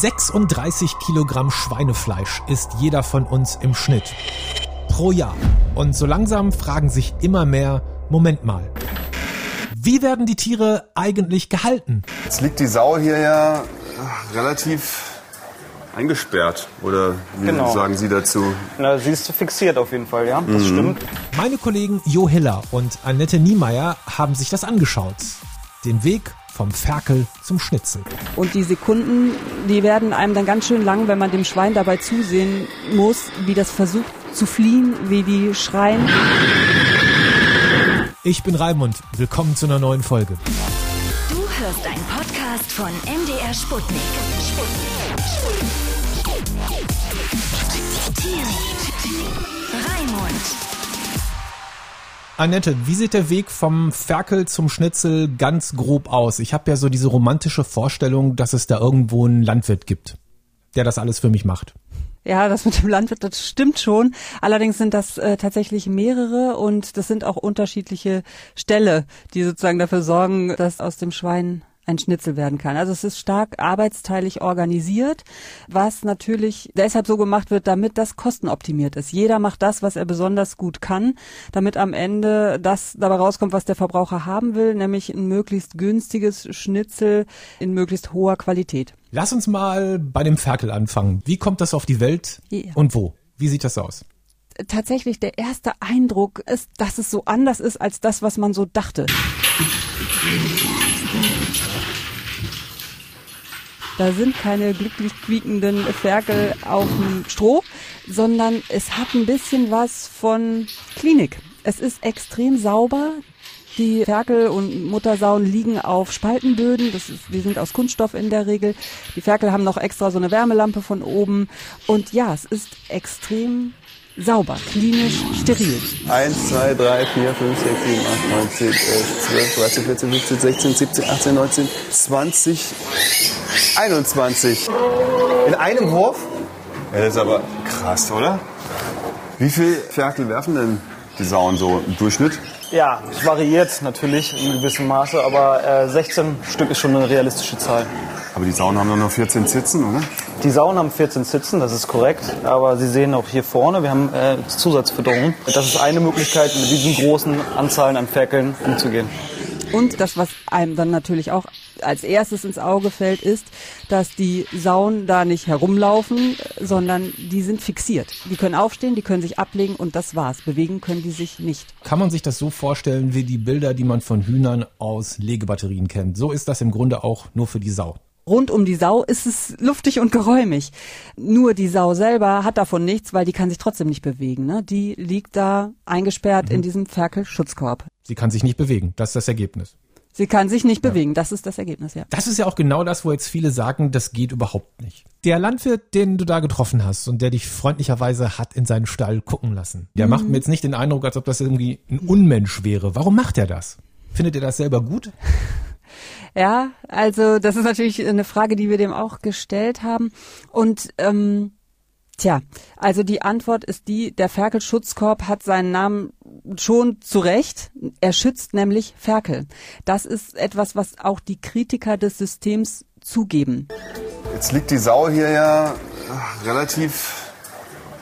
36 Kilogramm Schweinefleisch isst jeder von uns im Schnitt. Pro Jahr. Und so langsam fragen sich immer mehr, Moment mal. Wie werden die Tiere eigentlich gehalten? Jetzt liegt die Sau hier ja relativ eingesperrt. Oder wie Genau. sagen Sie dazu? Na, sie ist fixiert auf jeden Fall, ja. Das stimmt. Meine Kollegen Jo Hiller und Annette Niemeyer haben sich das angeschaut. Den Weg vom Ferkel zum Schnitzel. Und die Sekunden, die werden einem dann ganz schön lang, wenn man dem Schwein dabei zusehen muss, wie das versucht zu fliehen, wie die schreien. Ich bin Raimund. Willkommen zu einer neuen Folge. Du hörst einen Podcast von MDR Sputnik. Sputnik. Raimund. Annette, wie sieht der Weg vom Ferkel zum Schnitzel ganz grob aus? Ich habe ja so diese romantische Vorstellung, dass es da irgendwo einen Landwirt gibt, der das alles für mich macht. Ja, das mit dem Landwirt, das stimmt schon. Allerdings sind das äh, tatsächlich mehrere und das sind auch unterschiedliche Ställe, die sozusagen dafür sorgen, dass aus dem Schwein ein Schnitzel werden kann. Also es ist stark arbeitsteilig organisiert, was natürlich deshalb so gemacht wird, damit das kostenoptimiert ist. Jeder macht das, was er besonders gut kann, damit am Ende das dabei rauskommt, was der Verbraucher haben will, nämlich ein möglichst günstiges Schnitzel in möglichst hoher Qualität. Lass uns mal bei dem Ferkel anfangen. Wie kommt das auf die Welt Ja. und wo? Wie sieht das aus? tatsächlich der erste Eindruck ist, dass es so anders ist als das, was man so dachte. Da sind keine glücklich quiekenden Ferkel auf dem Stroh, sondern es hat ein bisschen was von Klinik. Es ist extrem sauber. Die Ferkel und Muttersauen liegen auf Spaltenböden. Das ist, die sind aus Kunststoff in der Regel. Die Ferkel haben noch extra so eine Wärmelampe von oben. Und ja, es ist extrem sauber, klinisch steril. 1, 2, 3, 4, 5, 6, 7, 8, 9, 10, 11, 12, 13, 14, 15, 16, 17, 18, 19, 20, 21. In einem Wurf? Ja, das ist aber krass, oder? Wie viel Ferkel werfen denn die Sauen so im Durchschnitt? Ja, es variiert natürlich in gewissem Maße, aber äh, 16 Stück ist schon eine realistische Zahl. Aber die Sauen haben doch nur 14 Zitzen, oder? Die Sauen haben 14 Sitzen, das ist korrekt. Aber Sie sehen auch hier vorne, wir haben äh, Zusatzfütterung. Das ist eine Möglichkeit, mit diesen großen Anzahlen an Ferkeln umzugehen. Und das, was einem dann natürlich auch als erstes ins Auge fällt, ist, dass die Sauen da nicht herumlaufen, sondern die sind fixiert. Die können aufstehen, die können sich ablegen und das war's. Bewegen können die sich nicht. Kann man sich das so vorstellen wie die Bilder, die man von Hühnern aus Legebatterien kennt? So ist das im Grunde auch nur für die Sau. Rund um die Sau ist es luftig und geräumig. Nur die Sau selber hat davon nichts, weil die kann sich trotzdem nicht bewegen. Ne? Die liegt da eingesperrt in diesem Ferkelschutzkorb. Sie kann sich nicht bewegen. Das ist das Ergebnis. Sie kann sich nicht bewegen. Das ist das Ergebnis, ja. Das ist ja auch genau das, wo jetzt viele sagen, das geht überhaupt nicht. Der Landwirt, den du da getroffen hast und der dich freundlicherweise hat in seinen Stall gucken lassen, der macht mir jetzt nicht den Eindruck, als ob das irgendwie ein Unmensch wäre. Warum macht er das? Findet ihr das selber gut? Ja, also das ist natürlich eine Frage, die wir dem auch gestellt haben. Und ähm, tja, also die Antwort ist die, der Ferkelschutzkorb hat seinen Namen schon zu Recht. Er schützt nämlich Ferkel. Das ist etwas, was auch die Kritiker des Systems zugeben. Jetzt liegt die Sau hier ja relativ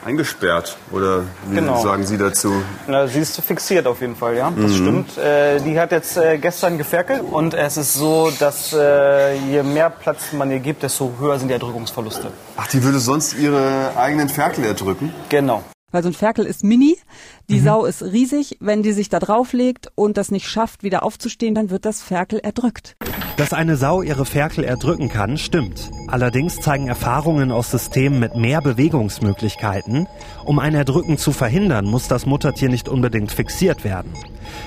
eingesperrt. Oder wie Genau. sagen Sie dazu? Na, sie ist fixiert auf jeden Fall, ja. Das stimmt. Äh, die hat jetzt äh, gestern geferkelt und es ist so, dass äh, je mehr Platz man ihr gibt, desto höher sind die Erdrückungsverluste. Ach, die würde sonst ihre eigenen Ferkel erdrücken? Genau. Weil so ein Ferkel ist mini, die Sau ist riesig. Wenn die sich da drauflegt und das nicht schafft, wieder aufzustehen, dann wird das Ferkel erdrückt. Dass eine Sau ihre Ferkel erdrücken kann, stimmt. Allerdings zeigen Erfahrungen aus Systemen mit mehr Bewegungsmöglichkeiten, um ein Erdrücken zu verhindern, muss das Muttertier nicht unbedingt fixiert werden.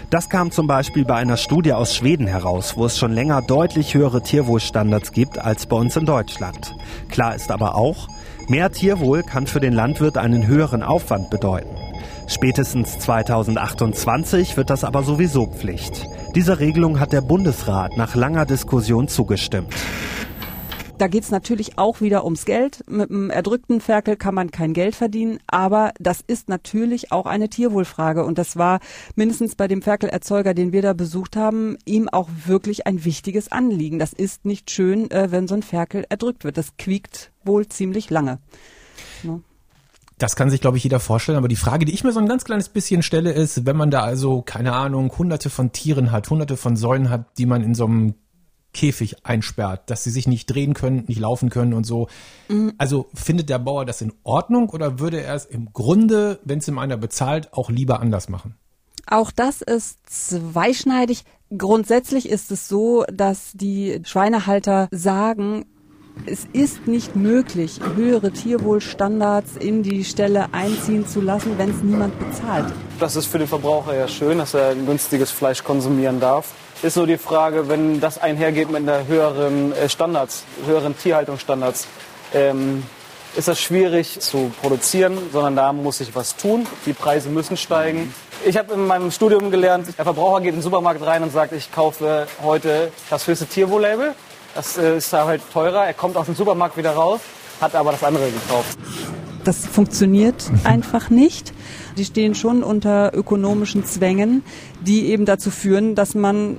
Das kam zum Beispiel bei einer Studie aus Schweden heraus, wo es schon länger deutlich höhere Tierwohlstandards gibt als bei uns in Deutschland. Klar ist aber auch, mehr Tierwohl kann für den Landwirt einen höheren Aufwand bedeuten. Spätestens 2028 wird das aber sowieso Pflicht. Dieser Regelung hat der Bundesrat nach langer Diskussion zugestimmt. Da geht's natürlich auch wieder ums Geld. Mit einem erdrückten Ferkel kann man kein Geld verdienen, aber das ist natürlich auch eine Tierwohlfrage und das war mindestens bei dem Ferkelerzeuger, den wir da besucht haben, ihm auch wirklich ein wichtiges Anliegen. Das ist nicht schön, äh, wenn so ein Ferkel erdrückt wird. Das quiekt wohl ziemlich lange. No. Das kann sich, glaube ich, jeder vorstellen. Aber die Frage, die ich mir so ein ganz kleines bisschen stelle, ist, wenn man da also, keine Ahnung, hunderte von Tieren hat, hunderte von Säulen hat, die man in so einem Käfig einsperrt, dass sie sich nicht drehen können, nicht laufen können und so. Mhm. Also findet der Bauer das in Ordnung oder würde er es im Grunde, wenn es ihm einer bezahlt, auch lieber anders machen? Auch das ist zweischneidig. Grundsätzlich ist es so, dass die Schweinehalter sagen, es ist nicht möglich, höhere Tierwohlstandards in die Stelle einziehen zu lassen, wenn es niemand bezahlt. Das ist für den Verbraucher ja schön, dass er ein günstiges Fleisch konsumieren darf. Ist so die Frage, wenn das einhergeht mit einer höheren äh, Standards, höheren Tierhaltungsstandards, ähm, ist das schwierig zu produzieren, sondern da muss sich was tun. Die Preise müssen steigen. Ich habe in meinem Studium gelernt, der Verbraucher geht in den Supermarkt rein und sagt, ich kaufe heute das höchste Tierwohl-Label das äh, ist halt teurer. Er kommt aus dem Supermarkt wieder raus, hat aber das andere gekauft. Das funktioniert einfach nicht. Die stehen schon unter ökonomischen Zwängen, die eben dazu führen, dass man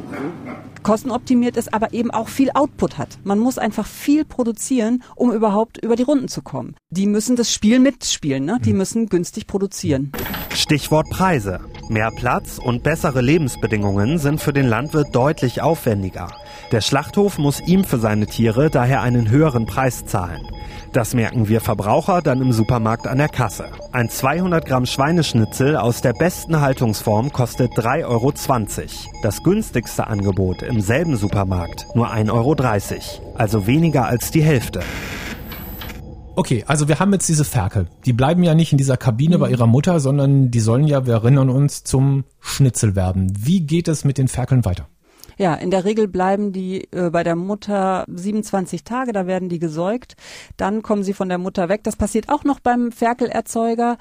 kostenoptimiert ist, aber eben auch viel Output hat. Man muss einfach viel produzieren, um überhaupt über die Runden zu kommen. Die müssen das Spiel mitspielen, ne? die mhm. müssen günstig produzieren. Stichwort Preise. Mehr Platz und bessere Lebensbedingungen sind für den Landwirt deutlich aufwendiger. Der Schlachthof muss ihm für seine Tiere daher einen höheren Preis zahlen. Das merken wir Verbraucher dann im Supermarkt an der Kasse. Ein 200 Gramm Schweineschnitzel aus der besten Haltungsform kostet 3,20 Euro. Das günstigste Angebot im selben Supermarkt nur 1,30 Euro, also weniger als die Hälfte. Okay, also wir haben jetzt diese Ferkel. Die bleiben ja nicht in dieser Kabine mhm. bei ihrer Mutter, sondern die sollen ja, wir erinnern uns, zum Schnitzel werden. Wie geht es mit den Ferkeln weiter? Ja, in der Regel bleiben die äh, bei der Mutter 27 Tage, da werden die gesäugt. Dann kommen sie von der Mutter weg. Das passiert auch noch beim Ferkelerzeuger,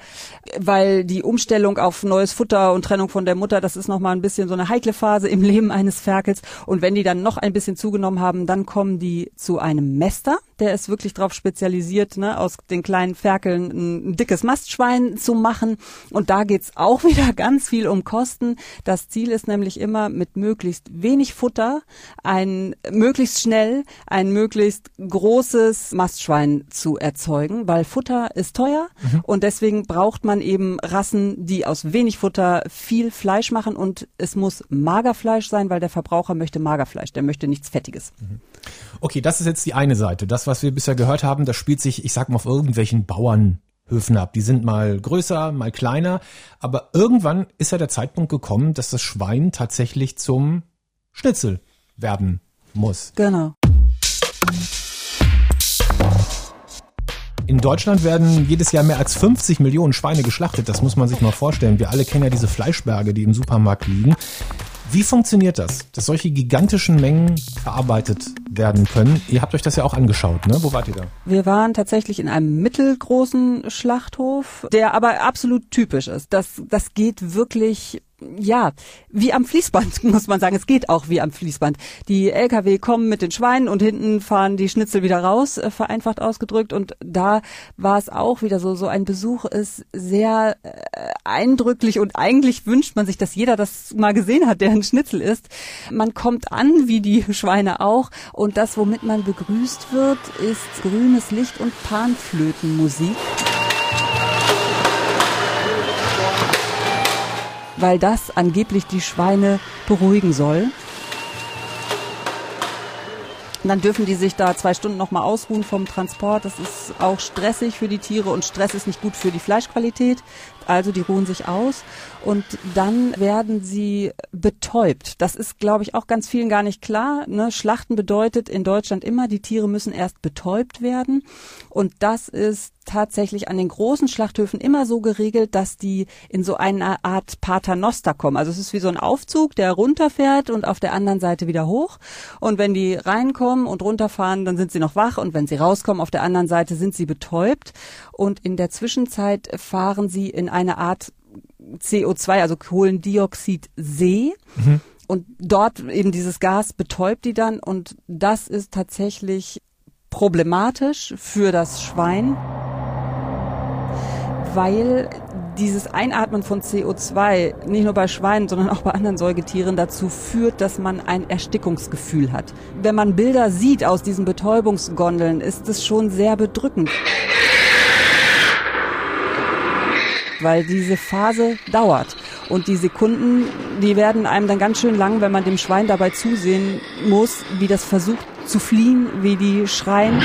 weil die Umstellung auf neues Futter und Trennung von der Mutter, das ist nochmal ein bisschen so eine heikle Phase im Leben eines Ferkels. Und wenn die dann noch ein bisschen zugenommen haben, dann kommen die zu einem Mester der ist wirklich darauf spezialisiert, ne, aus den kleinen Ferkeln ein, dickes Mastschwein zu machen. Und da geht's auch wieder ganz viel um Kosten. Das Ziel ist nämlich immer mit möglichst wenig Futter ein möglichst schnell ein möglichst großes Mastschwein zu erzeugen, weil Futter ist teuer mhm. und deswegen braucht man eben Rassen, die aus wenig Futter viel Fleisch machen und es muss Magerfleisch sein, weil der Verbraucher möchte Magerfleisch, der möchte nichts Fettiges. Mhm. Okay, das ist jetzt die eine Seite. Das, was wir bisher gehört haben, das spielt sich, ich sag mal, auf irgendwelchen Bauernhöfen ab. Die sind mal größer, mal kleiner. Aber irgendwann ist ja der Zeitpunkt gekommen, dass das Schwein tatsächlich zum Schnitzel werden muss. Genau. In Deutschland werden jedes Jahr mehr als 50 Millionen Schweine geschlachtet. Das muss man sich mal vorstellen. Wir alle kennen ja diese Fleischberge, die im Supermarkt liegen. Wie funktioniert das, dass solche gigantischen Mengen verarbeitet werden können? Ihr habt euch das ja auch angeschaut, ne? Wo wart ihr da? Wir waren tatsächlich in einem mittelgroßen Schlachthof, der aber absolut typisch ist. Das, das geht wirklich ja, wie am Fließband, muss man sagen. Es geht auch wie am Fließband. Die Lkw kommen mit den Schweinen und hinten fahren die Schnitzel wieder raus, äh, vereinfacht ausgedrückt. Und da war es auch wieder so, so ein Besuch ist sehr äh, eindrücklich und eigentlich wünscht man sich, dass jeder das mal gesehen hat, der ein Schnitzel ist. Man kommt an, wie die Schweine auch. Und das, womit man begrüßt wird, ist grünes Licht und Panflötenmusik. Weil das angeblich die Schweine beruhigen soll. Und dann dürfen die sich da zwei Stunden nochmal ausruhen vom Transport. Das ist auch stressig für die Tiere und Stress ist nicht gut für die Fleischqualität. Also die ruhen sich aus und dann werden sie betäubt. Das ist, glaube ich, auch ganz vielen gar nicht klar. Ne? Schlachten bedeutet in Deutschland immer, die Tiere müssen erst betäubt werden. Und das ist tatsächlich an den großen Schlachthöfen immer so geregelt, dass die in so eine Art Paternoster kommen. Also es ist wie so ein Aufzug, der runterfährt und auf der anderen Seite wieder hoch. Und wenn die reinkommen und runterfahren, dann sind sie noch wach. Und wenn sie rauskommen, auf der anderen Seite sind sie betäubt. Und in der Zwischenzeit fahren sie in eine Art CO2, also Kohlendioxidsee. Mhm. Und dort eben dieses Gas betäubt die dann und das ist tatsächlich problematisch für das Schwein, weil dieses Einatmen von CO2 nicht nur bei Schweinen, sondern auch bei anderen Säugetieren dazu führt, dass man ein Erstickungsgefühl hat. Wenn man Bilder sieht aus diesen Betäubungsgondeln, ist es schon sehr bedrückend. Weil diese Phase dauert. Und die Sekunden, die werden einem dann ganz schön lang, wenn man dem Schwein dabei zusehen muss, wie das versucht zu fliehen, wie die schreien.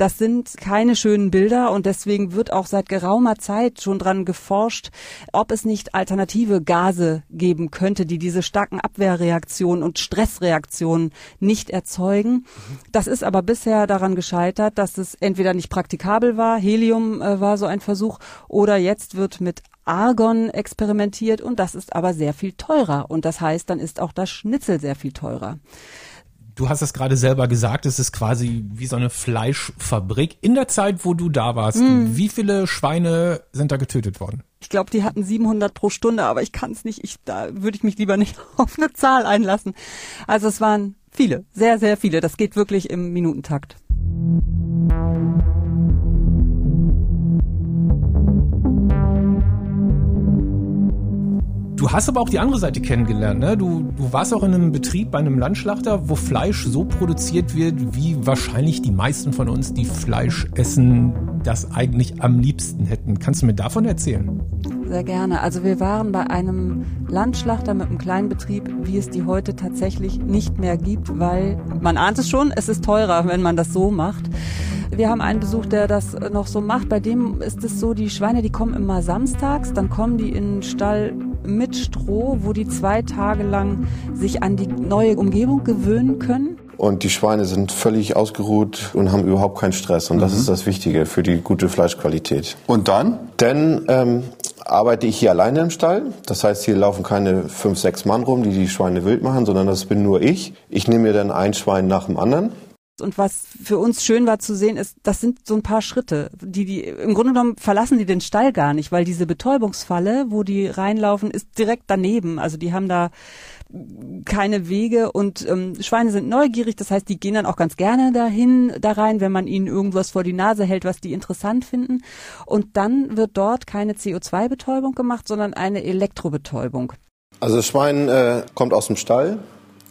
Das sind keine schönen Bilder und deswegen wird auch seit geraumer Zeit schon dran geforscht, ob es nicht alternative Gase geben könnte, die diese starken Abwehrreaktionen und Stressreaktionen nicht erzeugen. Das ist aber bisher daran gescheitert, dass es entweder nicht praktikabel war, Helium äh, war so ein Versuch, oder jetzt wird mit Argon experimentiert und das ist aber sehr viel teurer und das heißt, dann ist auch das Schnitzel sehr viel teurer du hast es gerade selber gesagt, es ist quasi wie so eine Fleischfabrik. In der Zeit, wo du da warst, mm. wie viele Schweine sind da getötet worden? Ich glaube, die hatten 700 pro Stunde, aber ich kann es nicht. Ich, da würde ich mich lieber nicht auf eine Zahl einlassen. Also es waren viele, sehr, sehr viele. Das geht wirklich im Minutentakt. Du hast aber auch die andere Seite kennengelernt. Ne? Du, du warst auch in einem Betrieb bei einem Landschlachter, wo Fleisch so produziert wird, wie wahrscheinlich die meisten von uns, die Fleisch essen, das eigentlich am liebsten hätten. Kannst du mir davon erzählen? Sehr gerne. Also wir waren bei einem Landschlachter mit einem kleinen Betrieb, wie es die heute tatsächlich nicht mehr gibt, weil man ahnt es schon, es ist teurer, wenn man das so macht. Wir haben einen Besuch, der das noch so macht. Bei dem ist es so, die Schweine, die kommen immer samstags, dann kommen die in den Stall mit Stroh, wo die zwei Tage lang sich an die neue Umgebung gewöhnen können. Und die Schweine sind völlig ausgeruht und haben überhaupt keinen Stress. Und das mhm. ist das Wichtige für die gute Fleischqualität. Und dann? Dann ähm, arbeite ich hier alleine im Stall. Das heißt, hier laufen keine fünf, sechs Mann rum, die die Schweine wild machen, sondern das bin nur ich. Ich nehme mir dann ein Schwein nach dem anderen. Und was für uns schön war zu sehen, ist, das sind so ein paar Schritte, die die im Grunde genommen verlassen die den Stall gar nicht, weil diese Betäubungsfalle, wo die reinlaufen, ist direkt daneben. Also die haben da keine Wege und ähm, Schweine sind neugierig, das heißt, die gehen dann auch ganz gerne dahin, da rein, wenn man ihnen irgendwas vor die Nase hält, was die interessant finden. Und dann wird dort keine CO2-Betäubung gemacht, sondern eine Elektrobetäubung. Also das Schwein äh, kommt aus dem Stall,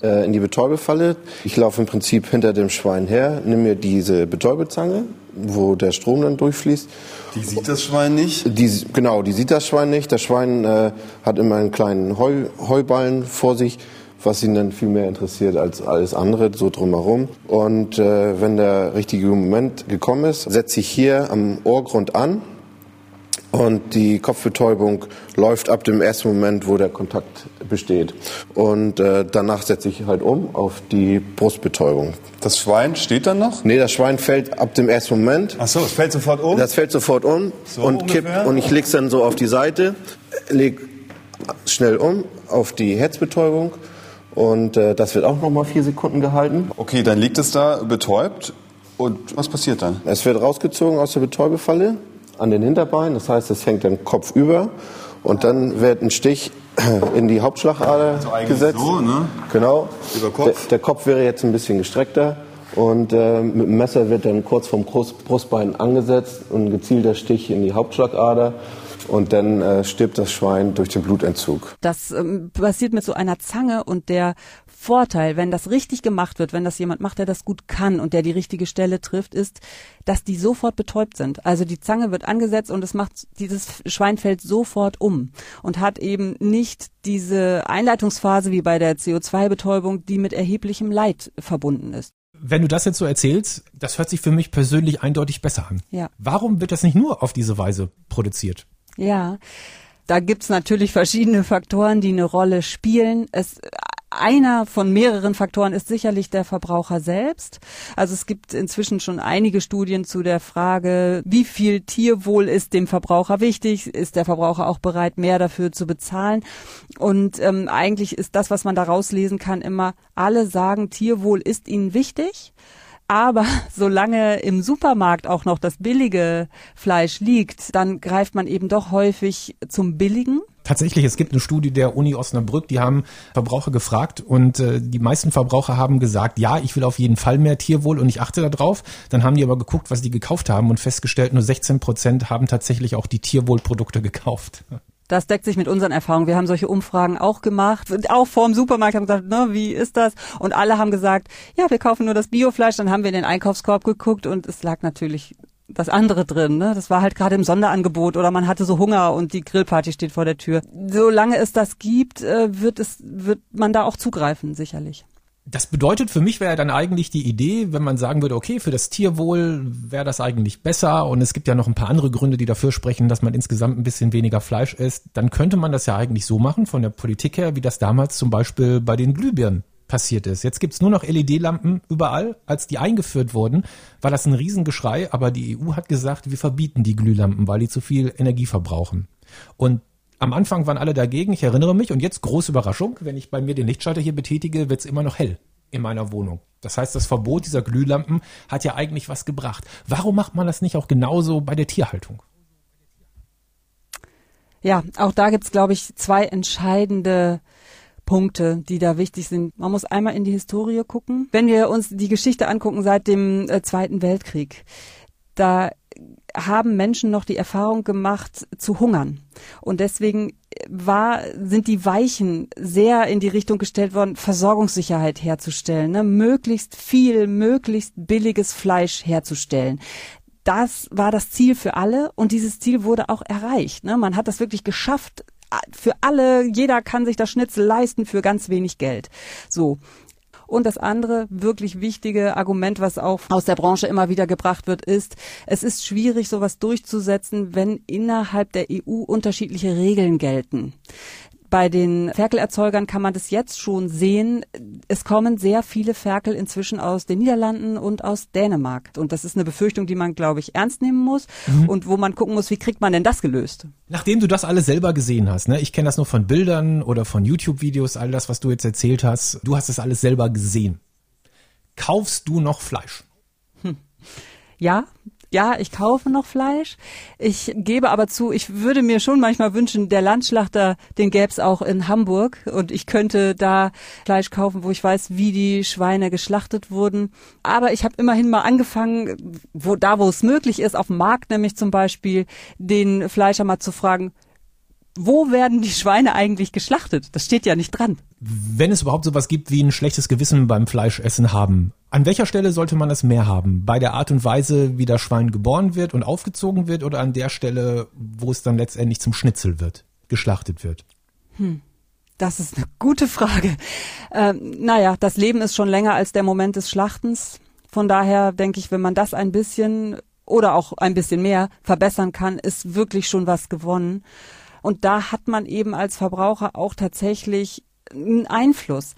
äh, in die Betäubefalle. Ich laufe im Prinzip hinter dem Schwein her, nehme mir diese Betäubezange, wo der Strom dann durchfließt. Die sieht das Schwein nicht? Die, genau, die sieht das Schwein nicht. Das Schwein äh, hat immer einen kleinen Heu, Heuballen vor sich, was ihn dann viel mehr interessiert als alles andere, so drumherum. Und äh, wenn der richtige Moment gekommen ist, setze ich hier am Ohrgrund an und die Kopfbetäubung läuft ab dem ersten Moment, wo der Kontakt besteht. Und äh, danach setze ich halt um auf die Brustbetäubung. Das Schwein steht dann noch? Nee, das Schwein fällt ab dem ersten Moment. Ach so, es fällt sofort um? Das fällt sofort um so und ungefähr? kippt. Und ich leg's dann so auf die Seite, leg schnell um auf die Herzbetäubung. Und äh, das wird auch nochmal vier Sekunden gehalten. Okay, dann liegt es da betäubt. Und was passiert dann? Es wird rausgezogen aus der Betäubefalle an den Hinterbeinen. Das heißt, es hängt dann Kopf über und dann wird ein Stich in die Hauptschlagader also gesetzt. So, ne? Genau. Über Kopf. Der, der, Kopf wäre jetzt ein bisschen gestreckter und äh, mit dem Messer wird dann kurz vom Brustbein angesetzt und ein gezielter Stich in die Hauptschlagader und dann äh, stirbt das Schwein durch den Blutentzug. Das ähm, passiert mit so einer Zange und der Vorteil, wenn das richtig gemacht wird, wenn das jemand macht, der das gut kann und der die richtige Stelle trifft, ist, dass die sofort betäubt sind. Also die Zange wird angesetzt und es macht dieses Schwein fällt sofort um und hat eben nicht diese Einleitungsphase wie bei der CO2-Betäubung, die mit erheblichem Leid verbunden ist. Wenn du das jetzt so erzählst, das hört sich für mich persönlich eindeutig besser an. Ja. Warum wird das nicht nur auf diese Weise produziert? Ja, da gibt's natürlich verschiedene Faktoren, die eine Rolle spielen. Es einer von mehreren Faktoren ist sicherlich der Verbraucher selbst. Also es gibt inzwischen schon einige Studien zu der Frage, wie viel Tierwohl ist dem Verbraucher wichtig? Ist der Verbraucher auch bereit, mehr dafür zu bezahlen? Und ähm, eigentlich ist das, was man da rauslesen kann, immer, alle sagen, Tierwohl ist ihnen wichtig Aber solange im Supermarkt auch noch das billige Fleisch liegt, dann greift man eben doch häufig zum billigen. Tatsächlich, es gibt eine Studie der Uni Osnabrück, die haben Verbraucher gefragt und äh, die meisten Verbraucher haben gesagt, ja, ich will auf jeden Fall mehr Tierwohl und ich achte darauf. Dann haben die aber geguckt, was die gekauft haben und festgestellt, nur 16 Prozent haben tatsächlich auch die Tierwohlprodukte gekauft. Das deckt sich mit unseren Erfahrungen. Wir haben solche Umfragen auch gemacht, auch vor dem Supermarkt haben gesagt, ne, wie ist das? Und alle haben gesagt, ja, wir kaufen nur das Biofleisch. Dann haben wir in den Einkaufskorb geguckt und es lag natürlich das andere drin. Ne? Das war halt gerade im Sonderangebot oder man hatte so Hunger und die Grillparty steht vor der Tür. Solange es das gibt, äh, wird es wird man da auch zugreifen, sicherlich. Das bedeutet für mich wäre dann eigentlich die Idee, wenn man sagen würde, okay, für das Tierwohl wäre das eigentlich besser und es gibt ja noch ein paar andere Gründe, die dafür sprechen, dass man insgesamt ein bisschen weniger Fleisch isst, dann könnte man das ja eigentlich so machen von der Politik her, wie das damals zum Beispiel bei den Glühbirnen passiert ist. Jetzt gibt's nur noch LED-Lampen überall. Als die eingeführt wurden, war das ein Riesengeschrei, aber die EU hat gesagt, wir verbieten die Glühlampen, weil die zu viel Energie verbrauchen. Und am Anfang waren alle dagegen, ich erinnere mich, und jetzt große Überraschung, wenn ich bei mir den Lichtschalter hier betätige, wird's immer noch hell in meiner Wohnung. Das heißt, das Verbot dieser Glühlampen hat ja eigentlich was gebracht. Warum macht man das nicht auch genauso bei der Tierhaltung? Ja, auch da gibt's, glaube ich, zwei entscheidende Punkte, die da wichtig sind. Man muss einmal in die Historie gucken. Wenn wir uns die Geschichte angucken seit dem äh, Zweiten Weltkrieg, da haben Menschen noch die Erfahrung gemacht zu hungern. Und deswegen war, sind die Weichen sehr in die Richtung gestellt worden, Versorgungssicherheit herzustellen, ne? möglichst viel, möglichst billiges Fleisch herzustellen. Das war das Ziel für alle und dieses Ziel wurde auch erreicht. Ne? Man hat das wirklich geschafft, für alle, jeder kann sich das Schnitzel leisten für ganz wenig Geld. So. Und das andere wirklich wichtige Argument, was auch aus der Branche immer wieder gebracht wird, ist, es ist schwierig, sowas durchzusetzen, wenn innerhalb der EU unterschiedliche Regeln gelten. Bei den Ferkelerzeugern kann man das jetzt schon sehen. Es kommen sehr viele Ferkel inzwischen aus den Niederlanden und aus Dänemark. Und das ist eine Befürchtung, die man, glaube ich, ernst nehmen muss mhm. und wo man gucken muss, wie kriegt man denn das gelöst? Nachdem du das alles selber gesehen hast, ne? ich kenne das nur von Bildern oder von YouTube-Videos, all das, was du jetzt erzählt hast, du hast das alles selber gesehen. Kaufst du noch Fleisch? Hm. Ja, ja, ich kaufe noch Fleisch. Ich gebe aber zu, ich würde mir schon manchmal wünschen, der Landschlachter, den gäbe auch in Hamburg und ich könnte da Fleisch kaufen, wo ich weiß, wie die Schweine geschlachtet wurden. Aber ich habe immerhin mal angefangen, wo da, wo es möglich ist, auf dem Markt nämlich zum Beispiel, den Fleischer mal zu fragen, wo werden die Schweine eigentlich geschlachtet? Das steht ja nicht dran. Wenn es überhaupt sowas gibt wie ein schlechtes Gewissen beim Fleischessen haben, an welcher Stelle sollte man das mehr haben? Bei der Art und Weise, wie das Schwein geboren wird und aufgezogen wird oder an der Stelle, wo es dann letztendlich zum Schnitzel wird, geschlachtet wird? Hm. Das ist eine gute Frage. Ähm, naja, das Leben ist schon länger als der Moment des Schlachtens. Von daher denke ich, wenn man das ein bisschen oder auch ein bisschen mehr verbessern kann, ist wirklich schon was gewonnen. Und da hat man eben als Verbraucher auch tatsächlich einen Einfluss.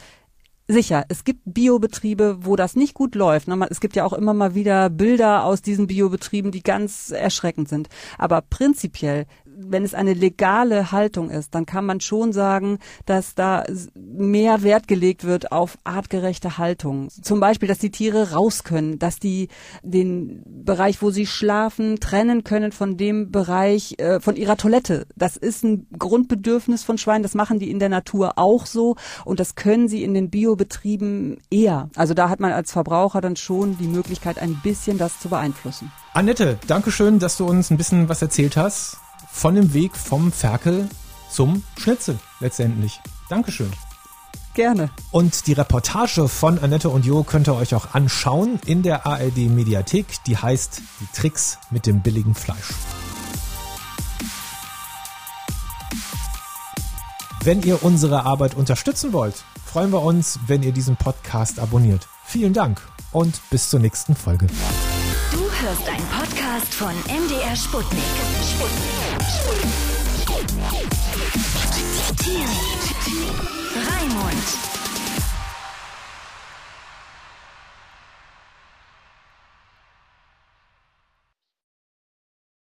Sicher, es gibt Biobetriebe, wo das nicht gut läuft. Ne? Es gibt ja auch immer mal wieder Bilder aus diesen Biobetrieben, die ganz erschreckend sind. Aber prinzipiell wenn es eine legale Haltung ist, dann kann man schon sagen, dass da mehr Wert gelegt wird auf artgerechte Haltung. Zum Beispiel, dass die Tiere raus können, dass die den Bereich, wo sie schlafen, trennen können von dem Bereich äh, von ihrer Toilette. Das ist ein Grundbedürfnis von Schweinen. Das machen die in der Natur auch so und das können sie in den Biobetrieben eher. Also da hat man als Verbraucher dann schon die Möglichkeit, ein bisschen das zu beeinflussen. Annette, danke schön, dass du uns ein bisschen was erzählt hast von dem Weg vom Ferkel zum Schnitzel letztendlich. Dankeschön. Gerne. Und die Reportage von Annette und Jo könnt ihr euch auch anschauen in der ARD Mediathek. Die heißt Die Tricks mit dem billigen Fleisch. Wenn ihr unsere Arbeit unterstützen wollt, freuen wir uns, wenn ihr diesen Podcast abonniert. Vielen Dank und bis zur nächsten Folge. Du hörst einen Podcast Podcast von MDR Sputnik. Sputnik. Sputnik. Sputnik. Raimund.